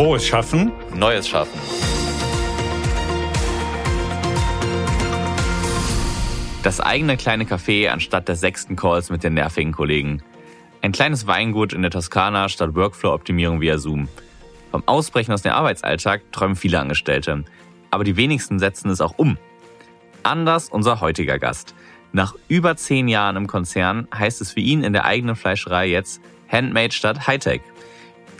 Frohes Schaffen. Neues Schaffen. Das eigene kleine Café anstatt der sechsten Calls mit den nervigen Kollegen. Ein kleines Weingut in der Toskana statt Workflow-Optimierung via Zoom. Vom Ausbrechen aus dem Arbeitsalltag träumen viele Angestellte. Aber die wenigsten setzen es auch um. Anders unser heutiger Gast. Nach über zehn Jahren im Konzern heißt es für ihn in der eigenen Fleischerei jetzt Handmade statt Hightech.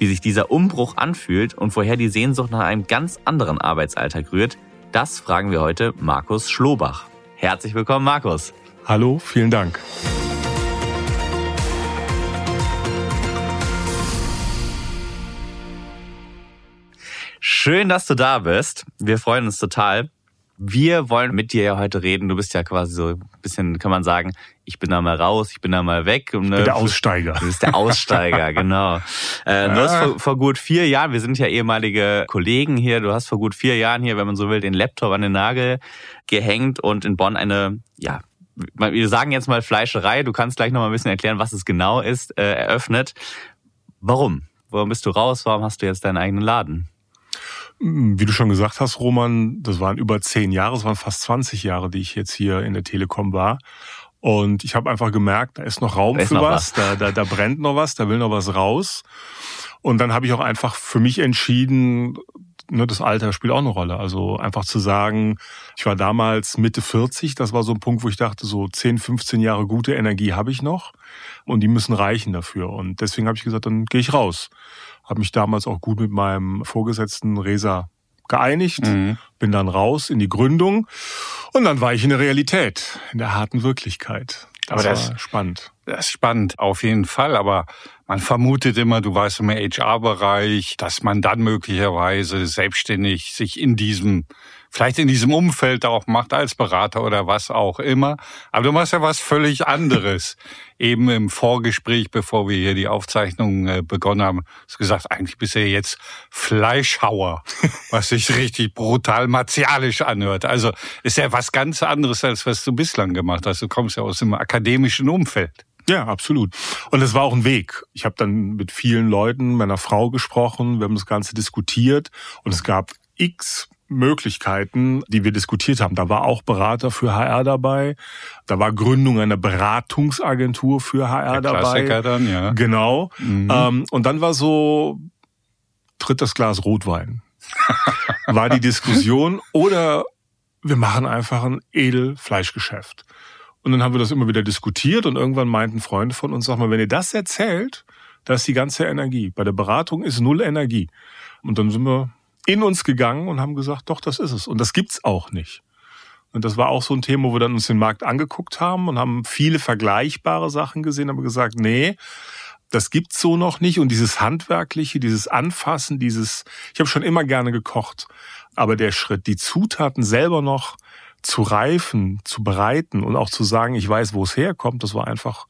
Wie sich dieser Umbruch anfühlt und woher die Sehnsucht nach einem ganz anderen Arbeitsalltag rührt, das fragen wir heute Markus Schlobach. Herzlich willkommen, Markus. Hallo, vielen Dank. Schön, dass du da bist. Wir freuen uns total. Wir wollen mit dir ja heute reden. Du bist ja quasi so ein bisschen, kann man sagen, ich bin da mal raus, ich bin da mal weg. Und, ich bin der Aussteiger. Du bist der Aussteiger, genau. Äh, du hast vor, vor, gut vier Jahren, wir sind ja ehemalige Kollegen hier, du hast vor gut vier Jahren hier, wenn man so will, den Laptop an den Nagel gehängt und in Bonn eine, ja, wir sagen jetzt mal Fleischerei, du kannst gleich noch mal ein bisschen erklären, was es genau ist, äh, eröffnet. Warum? Warum bist du raus? Warum hast du jetzt deinen eigenen Laden? Wie du schon gesagt hast, Roman, das waren über zehn Jahre, es waren fast 20 Jahre, die ich jetzt hier in der Telekom war. Und ich habe einfach gemerkt, da ist noch Raum ist für noch was, was. Da, da, da brennt noch was, da will noch was raus. Und dann habe ich auch einfach für mich entschieden, ne, das Alter spielt auch eine Rolle. Also einfach zu sagen, ich war damals Mitte 40, das war so ein Punkt, wo ich dachte, so 10, 15 Jahre gute Energie habe ich noch und die müssen reichen dafür. Und deswegen habe ich gesagt, dann gehe ich raus habe mich damals auch gut mit meinem Vorgesetzten Resa geeinigt, mhm. bin dann raus in die Gründung und dann war ich in der Realität, in der harten Wirklichkeit. Das aber das war spannend. Das ist spannend, auf jeden Fall. Aber man vermutet immer, du weißt im HR-Bereich, dass man dann möglicherweise selbstständig sich in diesem vielleicht in diesem Umfeld auch macht als Berater oder was auch immer. Aber du machst ja was völlig anderes. Eben im Vorgespräch, bevor wir hier die Aufzeichnung äh, begonnen haben, hast du gesagt, eigentlich bist du ja jetzt Fleischhauer, was sich richtig brutal martialisch anhört. Also ist ja was ganz anderes, als was du bislang gemacht hast. Du kommst ja aus dem akademischen Umfeld. Ja, absolut. Und es war auch ein Weg. Ich habe dann mit vielen Leuten, meiner Frau gesprochen, wir haben das Ganze diskutiert und es gab x Möglichkeiten, die wir diskutiert haben. Da war auch Berater für HR dabei. Da war Gründung einer Beratungsagentur für HR Der dabei. dann, ja. Genau. Mhm. Ähm, und dann war so, tritt das Glas Rotwein. war die Diskussion oder wir machen einfach ein Edelfleischgeschäft. Und dann haben wir das immer wieder diskutiert und irgendwann meinten Freunde von uns, sag mal, wenn ihr das erzählt, da ist die ganze Energie. Bei der Beratung ist null Energie. Und dann sind wir in uns gegangen und haben gesagt, doch, das ist es. Und das gibt's auch nicht. Und das war auch so ein Thema, wo wir dann uns den Markt angeguckt haben und haben viele vergleichbare Sachen gesehen, haben gesagt, nee, das gibt's so noch nicht. Und dieses Handwerkliche, dieses Anfassen, dieses, ich habe schon immer gerne gekocht, aber der Schritt, die Zutaten selber noch zu reifen, zu bereiten und auch zu sagen, ich weiß, wo es herkommt, das war einfach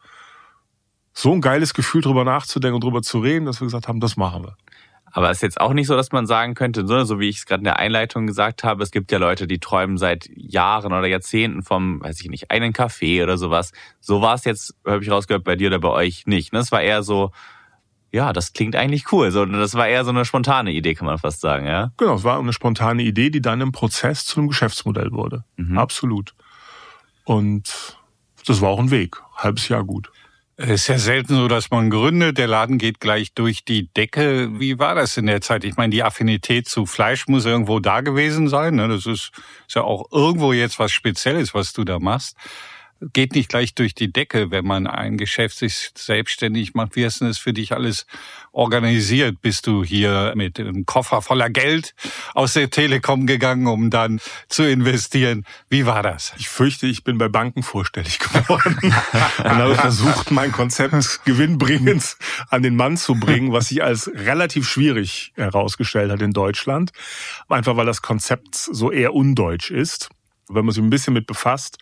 so ein geiles Gefühl, drüber nachzudenken und drüber zu reden, dass wir gesagt haben, das machen wir. Aber es ist jetzt auch nicht so, dass man sagen könnte, so wie ich es gerade in der Einleitung gesagt habe, es gibt ja Leute, die träumen seit Jahren oder Jahrzehnten vom, weiß ich nicht, einen Kaffee oder sowas. So war es jetzt, habe ich rausgehört, bei dir oder bei euch nicht. Ne? Es war eher so, ja, das klingt eigentlich cool. So, das war eher so eine spontane Idee, kann man fast sagen, ja? Genau, es war eine spontane Idee, die dann im Prozess zu einem Geschäftsmodell wurde. Mhm. Absolut. Und das war auch ein Weg. Halbes Jahr gut. Es ist ja selten so, dass man gründet, der Laden geht gleich durch die Decke. Wie war das in der Zeit? Ich meine, die Affinität zu Fleisch muss irgendwo da gewesen sein. Ne? Das ist, ist ja auch irgendwo jetzt was Spezielles, was du da machst geht nicht gleich durch die Decke, wenn man ein Geschäft sich selbstständig macht. Wie hast du das für dich alles organisiert? Bist du hier mit einem Koffer voller Geld aus der Telekom gegangen, um dann zu investieren? Wie war das? Ich fürchte, ich bin bei Banken vorstellig geworden und habe versucht, mein Konzept gewinnbringend an den Mann zu bringen, was sich als relativ schwierig herausgestellt hat in Deutschland. Einfach weil das Konzept so eher undeutsch ist. Wenn man sich ein bisschen mit befasst,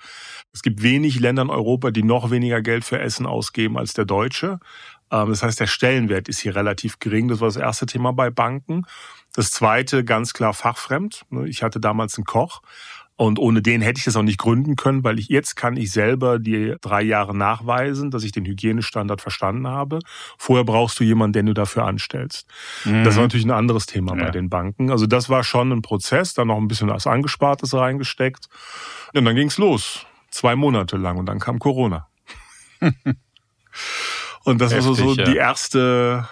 es gibt wenig Länder in Europa, die noch weniger Geld für Essen ausgeben als der Deutsche. Ähm, das heißt, der Stellenwert ist hier relativ gering. Das war das erste Thema bei Banken. Das zweite, ganz klar fachfremd. Ich hatte damals einen Koch Und ohne den hätte ich das auch nicht gründen können, weil ich jetzt kann ich selber die drei Jahre nachweisen, dass ich den Hygienestandard verstanden habe. Vorher brauchst du jemanden, den du dafür anstellst. Mhm. Das war natürlich ein anderes Thema ja. bei den Banken. Also das war schon ein Prozess, da noch ein bisschen was Angespartes reingesteckt. Und dann ging's los. Zwei Monate lang und dann kam Corona. und das Heftig, war so, so ja. die erste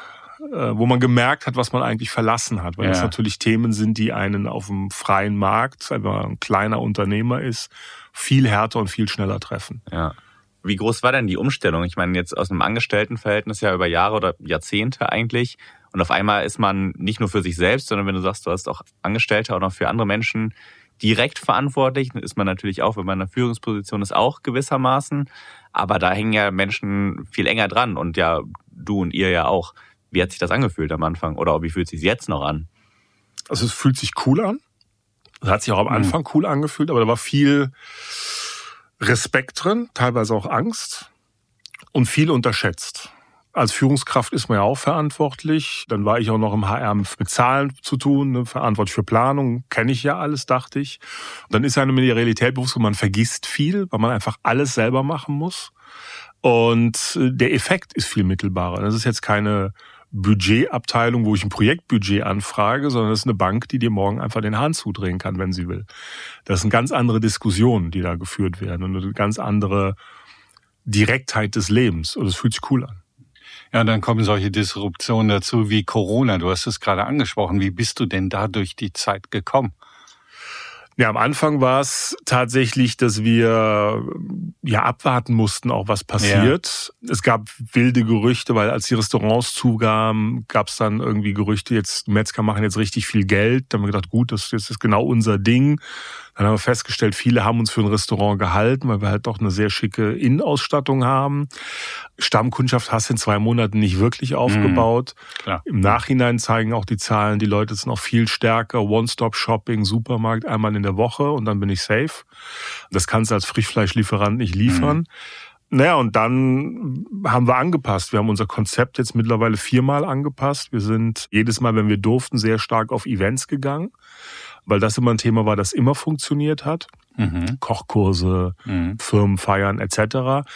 wo man gemerkt hat, was man eigentlich verlassen hat, weil ja. das natürlich Themen sind, die einen auf dem freien Markt, wenn man ein kleiner Unternehmer ist, viel härter und viel schneller treffen. Ja. Wie groß war denn die Umstellung? Ich meine, jetzt aus einem Angestelltenverhältnis ja über Jahre oder Jahrzehnte eigentlich. Und auf einmal ist man nicht nur für sich selbst, sondern wenn du sagst, du hast auch Angestellte auch noch für andere Menschen direkt verantwortlich, ist man natürlich auch, wenn man in einer Führungsposition ist, auch gewissermaßen. Aber da hängen ja Menschen viel enger dran und ja, du und ihr ja auch. Wie hat sich das angefühlt am Anfang? Oder wie fühlt es sich jetzt noch an? Also es fühlt sich cool an. Es hat sich auch am mhm. Anfang cool angefühlt, aber da war viel Respekt drin, teilweise auch Angst und viel unterschätzt. Als Führungskraft ist man ja auch verantwortlich. Dann war ich auch noch im HR mit Zahlen zu tun, ne, verantwortlich für Planung, kenne ich ja alles, dachte ich. Und dann ist einem in der Realität bewusst, man vergisst viel, weil man einfach alles selber machen muss. Und äh, der Effekt ist viel mittelbarer. Das ist jetzt keine Budgetabteilung, wo ich ein Projektbudget anfrage, sondern das ist eine Bank, die dir morgen einfach den Hahn zudrehen kann, wenn sie will. Das sind ganz andere Diskussionen, die da geführt werden und eine ganz andere Direktheit des Lebens. Und es fühlt sich cool an. Ja, dann kommen solche Disruptionen dazu wie Corona. Du hast es gerade angesprochen. Wie bist du denn da durch die Zeit gekommen? Ja, am Anfang war es tatsächlich, dass wir ja abwarten mussten, auch was passiert. Ja. Es gab wilde Gerüchte, weil als die Restaurants zugaben, gab es dann irgendwie Gerüchte, jetzt Metzger machen jetzt richtig viel Geld. Da haben wir gedacht, gut, das, das ist genau unser Ding. Dann haben wir festgestellt, viele haben uns für ein Restaurant gehalten, weil wir halt doch eine sehr schicke Innenausstattung haben. Stammkundschaft hast du in zwei Monaten nicht wirklich mhm. aufgebaut. Mhm, Im Nachhinein zeigen auch die Zahlen, die Leute sind auch viel stärker. One-Stop-Shopping, Supermarkt einmal in der Woche und dann bin ich safe. Das kannst du als Frischfleischlieferant nicht liefern. Mhm. Naja, und dann haben wir angepasst. Wir haben unser Konzept jetzt mittlerweile viermal angepasst. Wir sind jedes Mal, wenn wir durften, sehr stark auf Events gegangen weil das immer ein Thema war, das immer funktioniert hat. Mhm. Kochkurse, mhm. Firmenfeiern etc.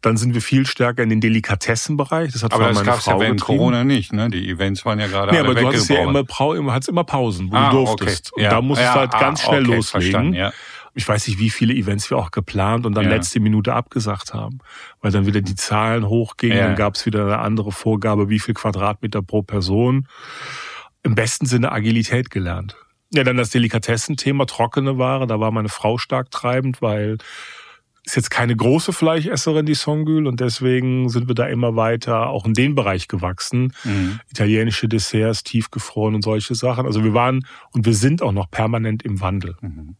Dann sind wir viel stärker in den Delikatessenbereich. Das hat aber das gab es ja während Corona nicht. Ne? Die Events waren ja gerade nee, alle aber du hattest ja immer, hattest immer Pausen, wo ah, du durftest. Okay. Ja. Und da musstest ja, du halt ah, ganz schnell okay, loslegen. Ja. Ich weiß nicht, wie viele Events wir auch geplant und dann letzte Minute abgesagt haben, weil dann wieder die Zahlen hochgingen. Dann gab es wieder eine andere Vorgabe, wie viel Quadratmeter pro Person. Im besten Sinne Agilität gelernt. Ja, dann das Delikatessenthema, trockene Ware. Da war meine Frau stark treibend, weil ist jetzt keine große Fleischesserin, die Songül, und deswegen sind wir da immer weiter auch in den Bereich gewachsen. Mhm. Italienische Desserts, tiefgefroren und solche Sachen. Also wir waren und wir sind auch noch permanent im Wandel. Mhm.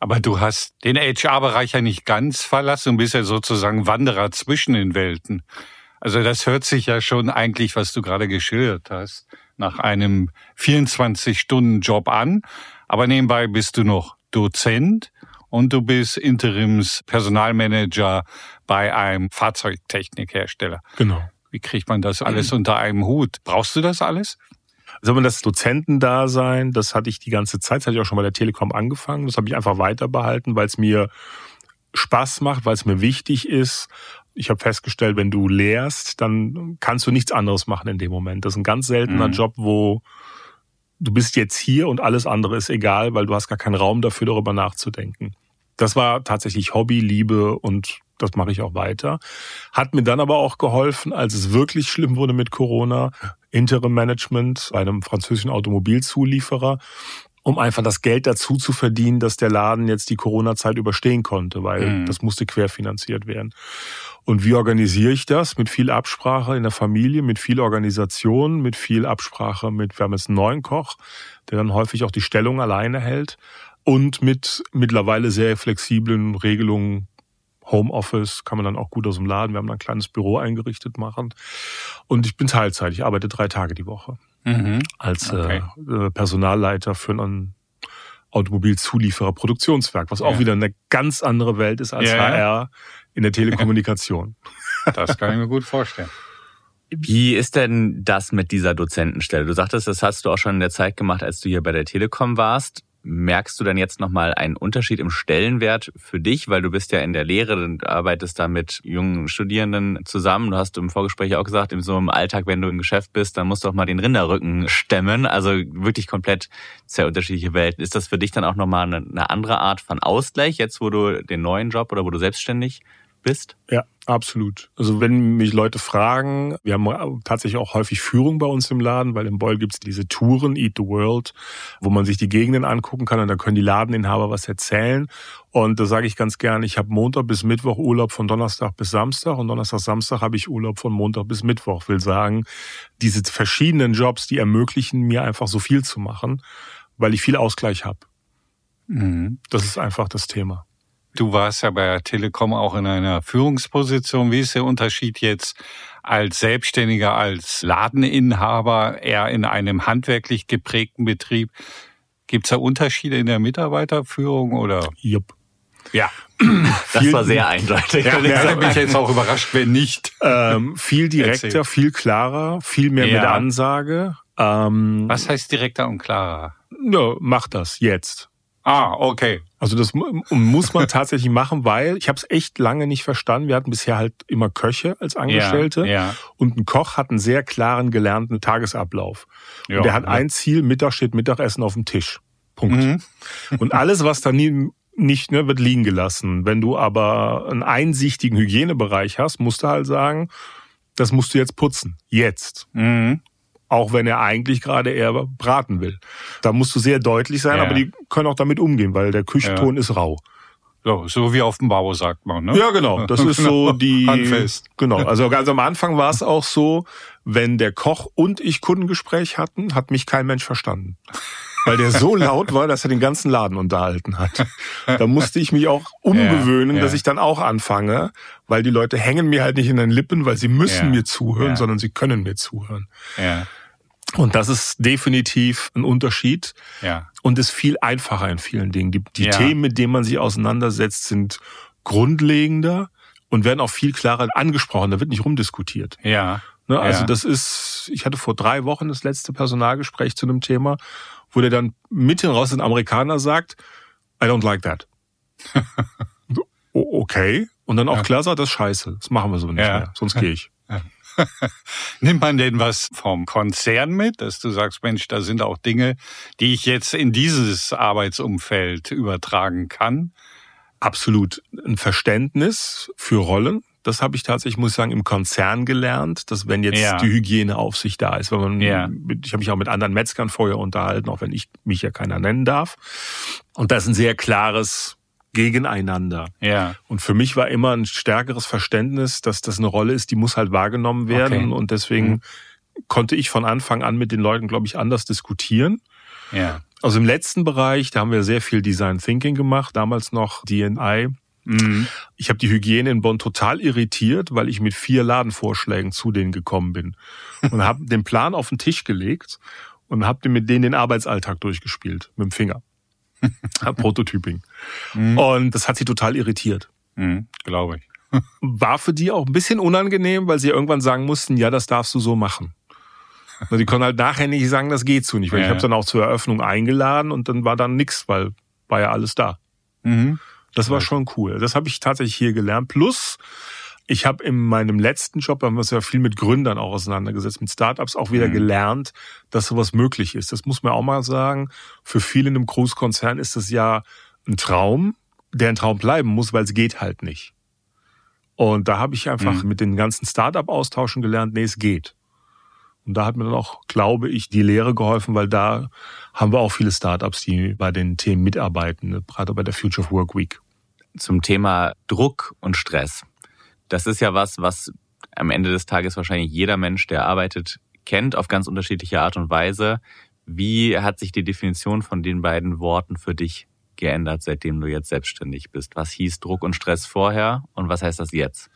Aber du hast den HR-Bereich ja nicht ganz verlassen und bist ja sozusagen Wanderer zwischen den Welten. Also das hört sich ja schon eigentlich, was du gerade geschildert hast, nach einem 24-Stunden-Job an. Aber nebenbei bist du noch Dozent und du bist Interims-Personalmanager bei einem Fahrzeugtechnikhersteller. Genau. Wie kriegt man das alles unter einem Hut? Brauchst du das alles? Also das Dozentendasein, das hatte ich die ganze Zeit, das hatte ich auch schon bei der Telekom angefangen. Das habe ich einfach weiter behalten, weil es mir Spaß macht, weil es mir wichtig ist ich habe festgestellt, wenn du lehrst, dann kannst du nichts anderes machen in dem Moment. Das ist ein ganz seltener mhm. Job, wo du bist jetzt hier und alles andere ist egal, weil du hast gar keinen Raum dafür, darüber nachzudenken. Das war tatsächlich Hobby, Liebe und das mache ich auch weiter. Hat mir dann aber auch geholfen, als es wirklich schlimm wurde mit Corona, Interim Management bei einem französischen Automobilzulieferer um einfach das Geld dazu zu verdienen, dass der Laden jetzt die Corona-Zeit überstehen konnte, weil mhm. das musste querfinanziert werden. Und wie organisiere ich das? Mit viel Absprache in der Familie, mit viel Organisation, mit viel Absprache mit, wir haben jetzt einen neuen Koch, der dann häufig auch die Stellung alleine hält und mit mittlerweile sehr flexiblen Regelungen Homeoffice kann man dann auch gut aus dem Laden. Wir haben ein kleines Büro eingerichtet machen. Und ich bin Teilzeit. Ich arbeite drei Tage die Woche mhm. als okay. äh, Personalleiter für einen Automobilzulieferer Produktionswerk, was auch ja. wieder eine ganz andere Welt ist als ja, HR in der Telekommunikation. Das kann ich mir gut vorstellen. Wie ist denn das mit dieser Dozentenstelle? Du sagtest, das hast du auch schon in der Zeit gemacht, als du hier bei der Telekom warst. Merkst du dann jetzt nochmal einen Unterschied im Stellenwert für dich, weil du bist ja in der Lehre und arbeitest da mit jungen Studierenden zusammen. Du hast im Vorgespräch auch gesagt, in so einem Alltag, wenn du im Geschäft bist, dann musst du auch mal den Rinderrücken stemmen. Also wirklich komplett sehr unterschiedliche Welten. Ist das für dich dann auch nochmal eine andere Art von Ausgleich, jetzt wo du den neuen Job oder wo du selbstständig bist? Ja, absolut. Also wenn mich Leute fragen, wir haben tatsächlich auch häufig Führung bei uns im Laden, weil im Beul gibt's diese Touren, Eat the World, wo man sich die Gegenden angucken kann und da können die Ladeninhaber was erzählen. Und da sage ich ganz gern, ich habe Montag bis Mittwoch Urlaub von Donnerstag bis Samstag und Donnerstag, Samstag habe ich Urlaub von Montag bis Mittwoch. Will sagen, diese verschiedenen Jobs, die ermöglichen mir einfach so viel zu machen, weil ich viel Ausgleich habe. Mhm. Das ist einfach das Thema. Du warst ja bei der Telekom auch in einer Führungsposition. Wie ist der Unterschied jetzt als Selbstständiger, als Ladeninhaber, eher in einem handwerklich geprägten Betrieb? Gibt es da Unterschiede in der Mitarbeiterführung oder? Jupp. Ja. Das war sehr eindeutig. Ja, ja, da bin ich jetzt auch überrascht, wenn nicht. Ähm, viel direkter, Erzähl. viel klarer, viel mehr ja. mit Ansage. Ähm, Was heißt direkter und klarer? Ja, mach das jetzt. Ah, okay. Also das muss man tatsächlich machen, weil ich habe es echt lange nicht verstanden. Wir hatten bisher halt immer Köche als Angestellte ja, ja. und ein Koch hat einen sehr klaren gelernten Tagesablauf. Ja, und der hat ja. ein Ziel, Mittag steht Mittagessen auf dem Tisch. Punkt. Mhm. Und alles, was da nie, nicht ne, wird liegen gelassen. Wenn du aber einen einsichtigen Hygienebereich hast, musst du halt sagen, das musst du jetzt putzen. Jetzt. Mhm auch wenn er eigentlich gerade eher braten will. Da musst du sehr deutlich sein, ja. aber die können auch damit umgehen, weil der Küchenton ja. ist rau. So, so wie auf dem Bau, sagt man. Ne? Ja, genau. Das ist so die. Handfest. Genau. Also ganz am Anfang war es auch so, wenn der Koch und ich Kundengespräch hatten, hat mich kein Mensch verstanden. Weil der so laut war, dass er den ganzen Laden unterhalten hat. Da musste ich mich auch umgewöhnen, ja, dass ich dann auch anfange, weil die Leute hängen mir halt nicht in den Lippen, weil sie müssen mir zuhören, sondern sie können mir zuhören. Ja. Und das ist definitiv ein Unterschied. Ja. Und ist viel einfacher in vielen Dingen. Die, die ja. Themen, mit denen man sich auseinandersetzt, sind grundlegender und werden auch viel klarer angesprochen. Da wird nicht rumdiskutiert. Ja. Ne, also ja. das ist, ich hatte vor drei Wochen das letzte Personalgespräch zu einem Thema, wo der dann mitten raus ein Amerikaner sagt, I don't like that. okay. Und dann auch ja. klar sagt, das ist scheiße. Das machen wir so nicht ja. mehr. Sonst gehe ich. Nimmt man denn was vom Konzern mit, dass du sagst, Mensch, da sind auch Dinge, die ich jetzt in dieses Arbeitsumfeld übertragen kann? Absolut. Ein Verständnis für Rollen. Das habe ich tatsächlich, muss ich sagen, im Konzern gelernt, dass wenn jetzt ja. die Hygieneaufsicht da ist, wenn man, ja. ich habe mich auch mit anderen Metzgern vorher unterhalten, auch wenn ich mich ja keiner nennen darf. Und das ist ein sehr klares gegeneinander. Ja. Und für mich war immer ein stärkeres Verständnis, dass das eine Rolle ist, die muss halt wahrgenommen werden. Okay. Und deswegen mhm. konnte ich von Anfang an mit den Leuten, glaube ich, anders diskutieren. Ja. Also im letzten Bereich, da haben wir sehr viel Design Thinking gemacht, damals noch DNI. Mhm. Ich habe die Hygiene in Bonn total irritiert, weil ich mit vier Ladenvorschlägen zu denen gekommen bin und habe den Plan auf den Tisch gelegt und habe mit denen den Arbeitsalltag durchgespielt mit dem Finger. Prototyping. Mhm. Und das hat sie total irritiert. Mhm, Glaube ich. War für die auch ein bisschen unangenehm, weil sie irgendwann sagen mussten, ja, das darfst du so machen. Und die konnten halt nachher nicht sagen, das geht so nicht. Weil ja. ich habe dann auch zur Eröffnung eingeladen und dann war dann nix, weil war ja alles da. Mhm. Das war schon cool. Das habe ich tatsächlich hier gelernt. Plus, ich habe in meinem letzten Job, da haben wir uns ja viel mit Gründern auch auseinandergesetzt, mit Startups auch wieder mhm. gelernt, dass sowas möglich ist. Das muss man auch mal sagen. Für viele in einem Großkonzern ist das ja ein Traum, der ein Traum bleiben muss, weil es geht halt nicht. Und da habe ich einfach mhm. mit den ganzen Startup-Austauschen gelernt, nee, es geht. Und da hat mir dann auch, glaube ich, die Lehre geholfen, weil da haben wir auch viele Startups, die bei den Themen mitarbeiten, gerade bei der Future of Work Week. Zum Thema Druck und Stress. Das ist ja was, was am Ende des Tages wahrscheinlich jeder Mensch, der arbeitet, kennt auf ganz unterschiedliche Art und Weise. Wie hat sich die Definition von den beiden Worten für dich geändert, seitdem du jetzt selbstständig bist? Was hieß Druck und Stress vorher und was heißt das jetzt?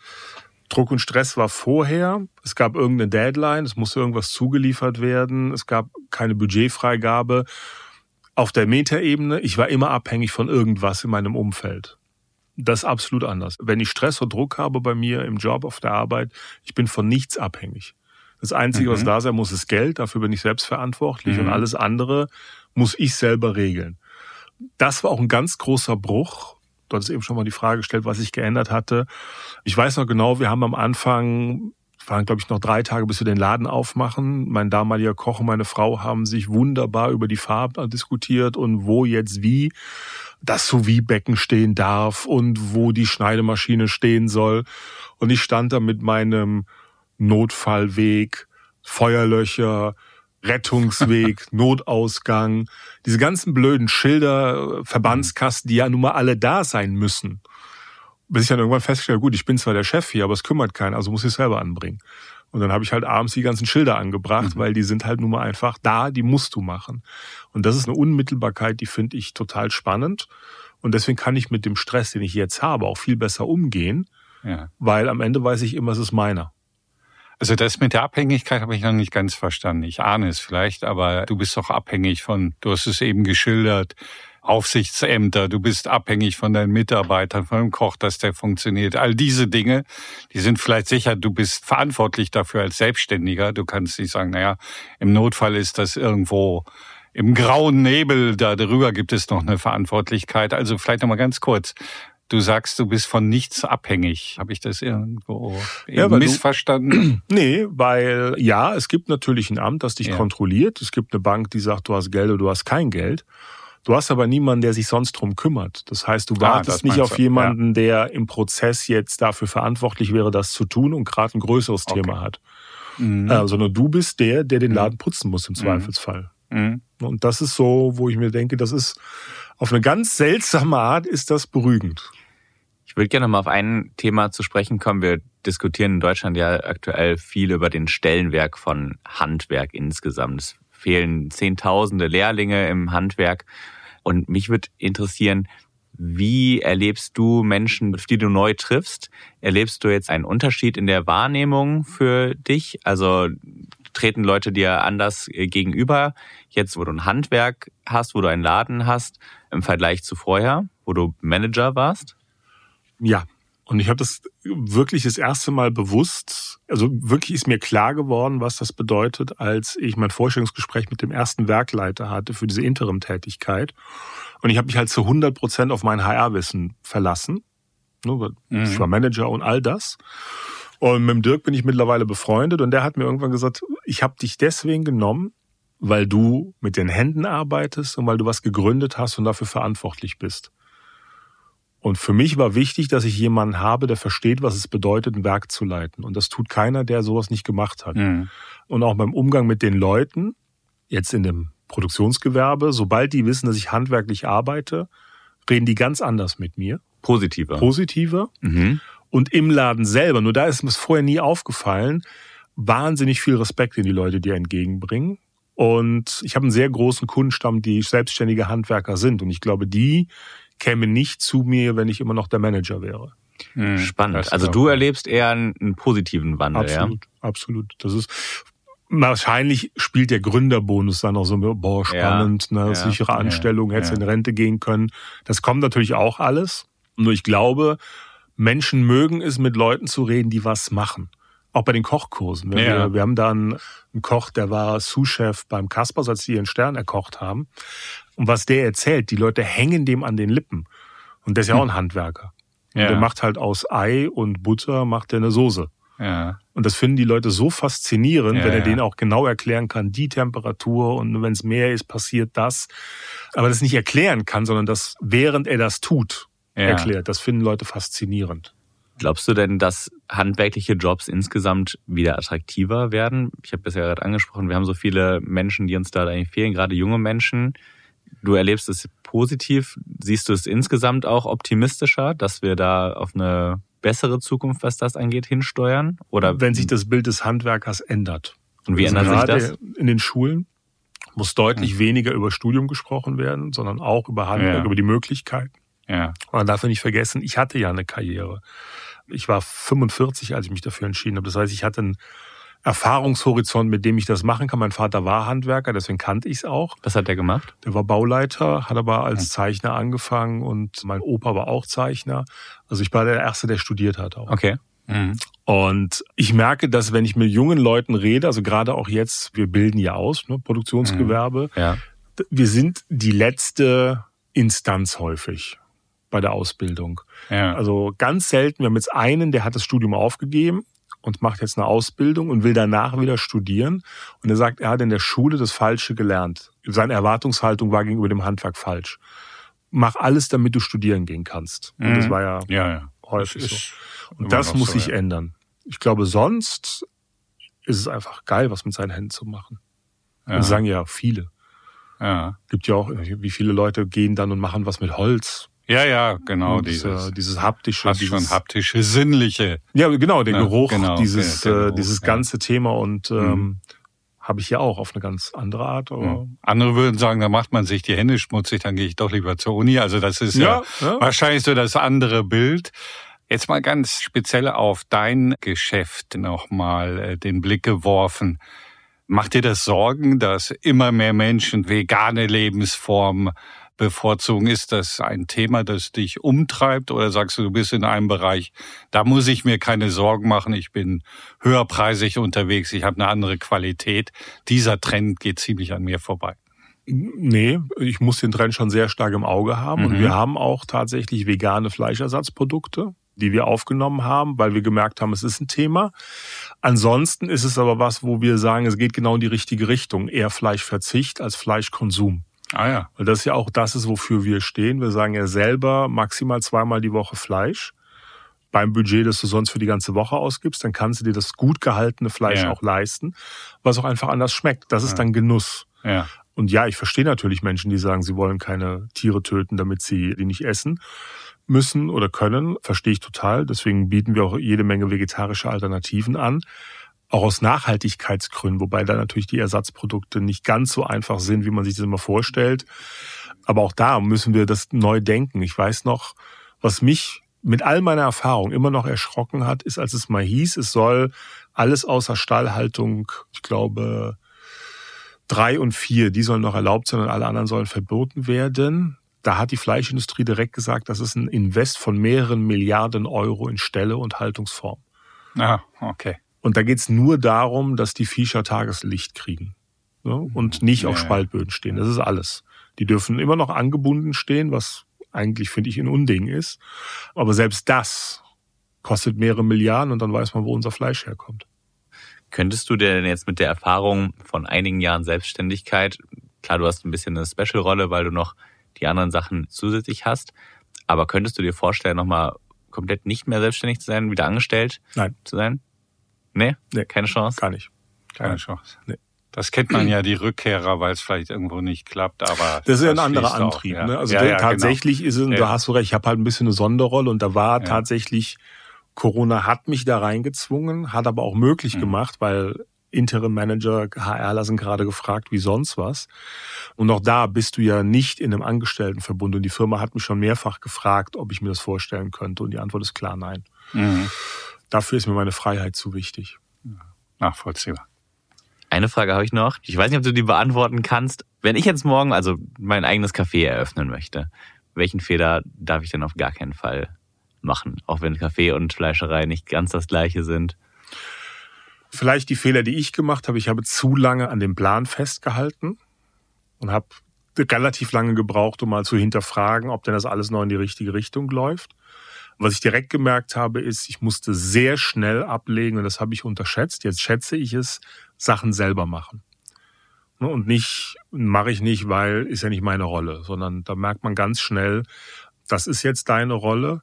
Druck und Stress war vorher. Es gab irgendeine Deadline, es musste irgendwas zugeliefert werden, es gab keine Budgetfreigabe. Auf der Metaebene, ich war immer abhängig von irgendwas in meinem Umfeld. Das ist absolut anders. Wenn ich Stress und Druck habe bei mir im Job, auf der Arbeit, ich bin von nichts abhängig. Das Einzige, mhm. was da sein muss, ist Geld. Dafür bin ich selbst verantwortlich. Mhm. Und alles andere muss ich selber regeln. das war auch ein ganz großer Bruch. Du hattest eben schon mal die Frage gestellt, was sich geändert hatte. Ich weiß noch genau, wir haben am Anfang waren, glaube ich, noch drei Tage, bis wir den Laden aufmachen. Mein damaliger Koch und meine Frau haben sich wunderbar über die Farbe diskutiert und wo jetzt wie das Sous-Vide-Becken stehen darf und wo die Schneidemaschine stehen soll. Und ich stand da mit meinem Notfallweg, Feuerlöcher, Rettungsweg, Notausgang, diese ganzen blöden Schilder, Verbandskasten, die ja nun mal alle da sein müssen. Bis ich dann irgendwann festgestellt, gut, ich bin zwar der Chef hier, aber es kümmert keinen, also muss ich es selber anbringen. Und dann habe ich halt abends die ganzen Schilder angebracht, mhm. weil die sind halt nun mal einfach da, die musst du machen. Und das ist eine Unmittelbarkeit, die finde ich total spannend. Und deswegen kann ich mit dem Stress, den ich jetzt habe, auch viel besser umgehen, ja. weil am Ende weiß ich immer, es ist meiner. Also das mit der Abhängigkeit habe ich noch nicht ganz verstanden. Ich ahne es vielleicht, aber du bist doch abhängig von, du hast es eben geschildert, Aufsichtsämter, du bist abhängig von deinen Mitarbeitern, von dem Koch, dass der funktioniert. All diese Dinge, die sind vielleicht sicher, du bist verantwortlich dafür als Selbstständiger. Du kannst nicht sagen, naja, im Notfall ist das irgendwo im grauen Nebel, da darüber gibt es noch eine Verantwortlichkeit. Also vielleicht nochmal ganz kurz. Du sagst, du bist von nichts abhängig. Habe ich das irgendwo ja, missverstanden? Du, nee, weil ja, es gibt natürlich ein Amt, das dich ja. kontrolliert. Es gibt eine Bank, die sagt, du hast Geld oder du hast kein Geld. Du hast aber niemanden, der sich sonst drum kümmert. Das heißt, du ah, wartest nicht auf jemanden, ja. der im Prozess jetzt dafür verantwortlich wäre, das zu tun und gerade ein größeres okay. Thema hat. Mhm. Äh, sondern du bist der, der den mhm. Laden putzen muss im mhm. Zweifelsfall. Mhm. Und das ist so, wo ich mir denke, das ist auf eine ganz seltsame Art ist das beruhigend. Ich würde gerne mal auf ein Thema zu sprechen kommen. Wir diskutieren in Deutschland ja aktuell viel über den Stellenwerk von Handwerk insgesamt. Fehlen Zehntausende Lehrlinge im Handwerk. Und mich würde interessieren, wie erlebst du Menschen, die du neu triffst? Erlebst du jetzt einen Unterschied in der Wahrnehmung für dich? Also treten Leute dir anders äh, gegenüber, jetzt wo du ein Handwerk hast, wo du einen Laden hast, im Vergleich zu vorher, wo du Manager warst? Ja. Und ich habe das wirklich das erste Mal bewusst, also wirklich ist mir klar geworden, was das bedeutet, als ich mein Vorstellungsgespräch mit dem ersten Werkleiter hatte für diese Interim-Tätigkeit. Und ich habe mich halt zu 100 Prozent auf mein HR-Wissen verlassen. Ne, mhm. Ich war Manager und all das. Und mit dem Dirk bin ich mittlerweile befreundet und der hat mir irgendwann gesagt, ich habe dich deswegen genommen, weil du mit den Händen arbeitest und weil du was gegründet hast und dafür verantwortlich bist. Und für mich war wichtig, dass ich jemanden habe, der versteht, was es bedeutet, ein Werk zu leiten. Und das tut keiner, der sowas nicht gemacht hat. Mhm. Und auch beim Umgang mit den Leuten, jetzt in dem Produktionsgewerbe, sobald die wissen, dass ich handwerklich arbeite, reden die ganz anders mit mir. Positiver. Positiver. Mhm. Und im Laden selber, nur da ist mir vorher nie aufgefallen, wahnsinnig viel Respekt, den die Leute dir entgegenbringen. Und ich habe einen sehr großen Kundenstamm, die selbstständige Handwerker sind. Und ich glaube, die käme nicht zu mir, wenn ich immer noch der Manager wäre. Hm, Spannend. Also du erlebst eher einen, einen positiven Wandel, absolut, ja? Absolut. Das ist wahrscheinlich spielt der Gründerbonus dann auch so, boah, spannend, ja, ne, ja, sichere Anstellung, ja, hätte in Rente gehen können. Das kommt natürlich auch alles. Nur ich glaube, Menschen mögen es, mit Leuten zu reden, die was machen. Auch bei den Kochkursen. Wir, ja. wir haben da einen, einen, Koch, der war Sous-Chef beim Kaspers, als die ihren Stern erkocht haben. Und was der erzählt, die Leute hängen dem an den Lippen. Und der ist ja hm. auch ein Handwerker. Ja. der macht halt aus Ei und Butter macht er eine Soße. Ja. Und das finden die Leute so faszinierend, ja, wenn er ja. denen auch genau erklären kann, die Temperatur und wenn es mehr ist, passiert das. Aber das nicht erklären kann, sondern das, während er das tut, erklärt. Das finden Leute faszinierend. Glaubst du denn, dass handwerkliche Jobs insgesamt wieder attraktiver werden? Ich habe bisher gerade angesprochen, wir haben so viele Menschen, die uns da eigentlich fehlen, gerade junge Menschen. Du erlebst es positiv. Siehst du es insgesamt auch optimistischer, dass wir da auf eine bessere Zukunft, was das angeht, hinsteuern? Oder wenn sich das Bild des Handwerkers ändert. Und wie also ändert sich das? In den Schulen muss deutlich mhm. weniger über Studium gesprochen werden, sondern auch über Handwerk, ja. über die Möglichkeiten. Ja. Man darf nicht vergessen, ich hatte ja eine Karriere. Ich war 45, als ich mich dafür entschieden habe. Das heißt, ich hatte einen Erfahrungshorizont, mit dem ich das machen kann. Mein Vater war Handwerker, deswegen kannte ich es auch. Was hat der gemacht? Der war Bauleiter, hat aber als. Zeichner angefangen und mein Opa war auch Zeichner. Also ich war der Erste, der studiert hat auch. Okay. Mhm. Und ich merke, dass wenn ich mit jungen Leuten rede, also gerade auch jetzt, wir bilden ja aus, ne, Produktionsgewerbe, mhm. ja. wir sind die letzte Instanz häufig bei der Ausbildung. Ja. Also ganz selten, wir haben jetzt einen, der hat das Studium aufgegeben und macht jetzt eine Ausbildung und will danach wieder studieren. Und er sagt, er hat in der Schule das Falsche gelernt. Seine Erwartungshaltung war gegenüber dem Handwerk falsch. Mach alles, damit du studieren gehen kannst. Und das Mhm. war ja, ja, ja. häufig so. Und das muss so, sich ja. ändern. Ich glaube, sonst ist es einfach geil, was mit seinen Händen zu machen. Ja. Das sagen ja viele. Ja. Gibt ja auch, wie viele Leute gehen dann und machen was mit Holz. Ja, ja, genau. Dieses, äh, dieses haptische, fast dieses, schon haptische, sinnliche. ja genau, der Ja, Geruch, genau, dieses, der- der äh, Geruch, dieses ja. ganze Thema und ähm, Mhm. habe ich ja auch auf eine ganz andere Art. Ja. Andere würden sagen, da macht man sich die Hände schmutzig, dann gehe ich doch lieber zur Uni. Also das ist ja, Ja, ja. wahrscheinlich so das andere Bild. Jetzt mal ganz speziell auf dein Geschäft nochmal äh, den Blick geworfen. Macht dir das Sorgen, dass immer mehr Menschen vegane Lebensformen bevorzugen? Ist das ein Thema, das dich umtreibt oder sagst du, du bist in einem Bereich, da muss ich mir keine Sorgen machen, ich bin höherpreisig unterwegs, ich habe eine andere Qualität. Dieser Trend geht ziemlich an mir vorbei. Nee, ich muss den Trend schon sehr stark im Auge haben. Und Mhm. wir haben auch tatsächlich vegane Fleischersatzprodukte, die wir aufgenommen haben, weil wir gemerkt haben, es ist ein Thema. Ansonsten ist es aber was, wo wir sagen, es geht genau in die richtige Richtung. Eher Fleischverzicht als Fleischkonsum. Ah ja. Weil das ja auch das ist, wofür wir stehen. Wir sagen ja selber maximal zweimal die Woche Fleisch. Beim Budget, das du sonst für die ganze Woche ausgibst, dann kannst du dir das gut gehaltene Fleisch Ja. auch leisten, was auch einfach anders schmeckt. Das ist Ja. dann Genuss. Ja. Und ja, ich verstehe natürlich Menschen, die sagen, sie wollen keine Tiere töten, damit sie die nicht essen müssen oder können. Verstehe ich total. Deswegen bieten wir auch jede Menge vegetarische Alternativen an. Auch aus Nachhaltigkeitsgründen, wobei da natürlich die Ersatzprodukte nicht ganz so einfach sind, wie man sich das immer vorstellt. Aber auch da müssen wir das neu denken. Ich weiß noch, was mich mit all meiner Erfahrung immer noch erschrocken hat, ist, als es mal hieß, es soll alles außer Stallhaltung, ich glaube, drei und vier, die sollen noch erlaubt sein und alle anderen sollen verboten werden. Da hat die Fleischindustrie direkt gesagt, das ist ein Invest von mehreren Milliarden Euro in Ställe und Haltungsform. Ah, okay. Und da geht's nur darum, dass die Viecher Tageslicht kriegen ne? und nicht auf. Spaltböden stehen. Das ist alles. Die dürfen immer noch angebunden stehen, was eigentlich, finde ich, ein Unding ist. Aber selbst das kostet mehrere Milliarden und dann weiß man, wo unser Fleisch herkommt. Könntest du dir denn jetzt mit der Erfahrung von einigen Jahren Selbstständigkeit, klar, du hast ein bisschen eine Special-Rolle, weil du noch die anderen Sachen zusätzlich hast, aber könntest du dir vorstellen, nochmal komplett nicht mehr selbstständig zu sein, wieder angestellt Nein. zu sein? Nee? Nee. Keine Chance? Gar nicht. Keine Chance. Nee. Das kennt man ja, die Rückkehrer, weil es vielleicht irgendwo nicht klappt, aber. Das ist ja ein anderer fließt auch, Antrieb. ja. Ne? Also ja, ja, tatsächlich ist es, und Ja. da hast du recht, ich habe halt ein bisschen eine Sonderrolle und da war Ja. tatsächlich, Corona hat mich da reingezwungen, hat aber auch möglich Mhm. gemacht, weil Interim Manager, HRler sind gerade gefragt wie sonst was. Und auch da bist du ja nicht in einem Angestelltenverbund und die Firma hat mich schon mehrfach gefragt, ob ich mir das vorstellen könnte und die Antwort ist klar nein. Genau. Mhm. Dafür ist mir meine Freiheit zu wichtig. Nachvollziehbar. Eine Frage habe ich noch. Ich weiß nicht, ob du die beantworten kannst. Wenn ich jetzt morgen also mein eigenes Café eröffnen möchte, welchen Fehler darf ich denn auf gar keinen Fall machen? Auch wenn Kaffee und Fleischerei nicht ganz das gleiche sind. Vielleicht die Fehler, die ich gemacht habe. Ich habe zu lange an dem Plan festgehalten und habe relativ lange gebraucht, um mal zu hinterfragen, ob denn das alles noch in die richtige Richtung läuft. Was ich direkt gemerkt habe, ist, ich musste sehr schnell ablegen und das habe ich unterschätzt. Jetzt schätze ich es, Sachen selber machen. Ne, Und nicht, mache ich nicht, weil ist ja nicht meine Rolle, sondern da merkt man ganz schnell, das ist jetzt deine Rolle.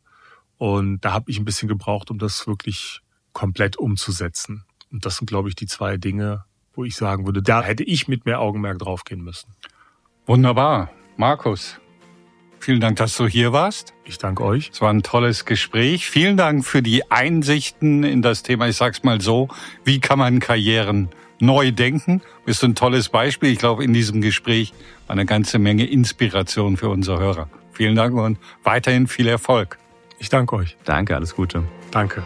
Und da habe ich ein bisschen gebraucht, um das wirklich komplett umzusetzen. Und das sind, glaube ich, die zwei Dinge, wo ich sagen würde, da hätte ich mit mehr Augenmerk draufgehen müssen. Wunderbar. Markus, vielen Dank, dass du hier warst. Ich danke euch. Es war ein tolles Gespräch. Vielen Dank für die Einsichten in das Thema. Ich sag's mal so. Wie kann man Karrieren neu denken? Bist du ein tolles Beispiel. Ich glaube, in diesem Gespräch war eine ganze Menge Inspiration für unsere Hörer. Vielen Dank und weiterhin viel Erfolg. Ich danke euch. Danke, alles Gute. Danke.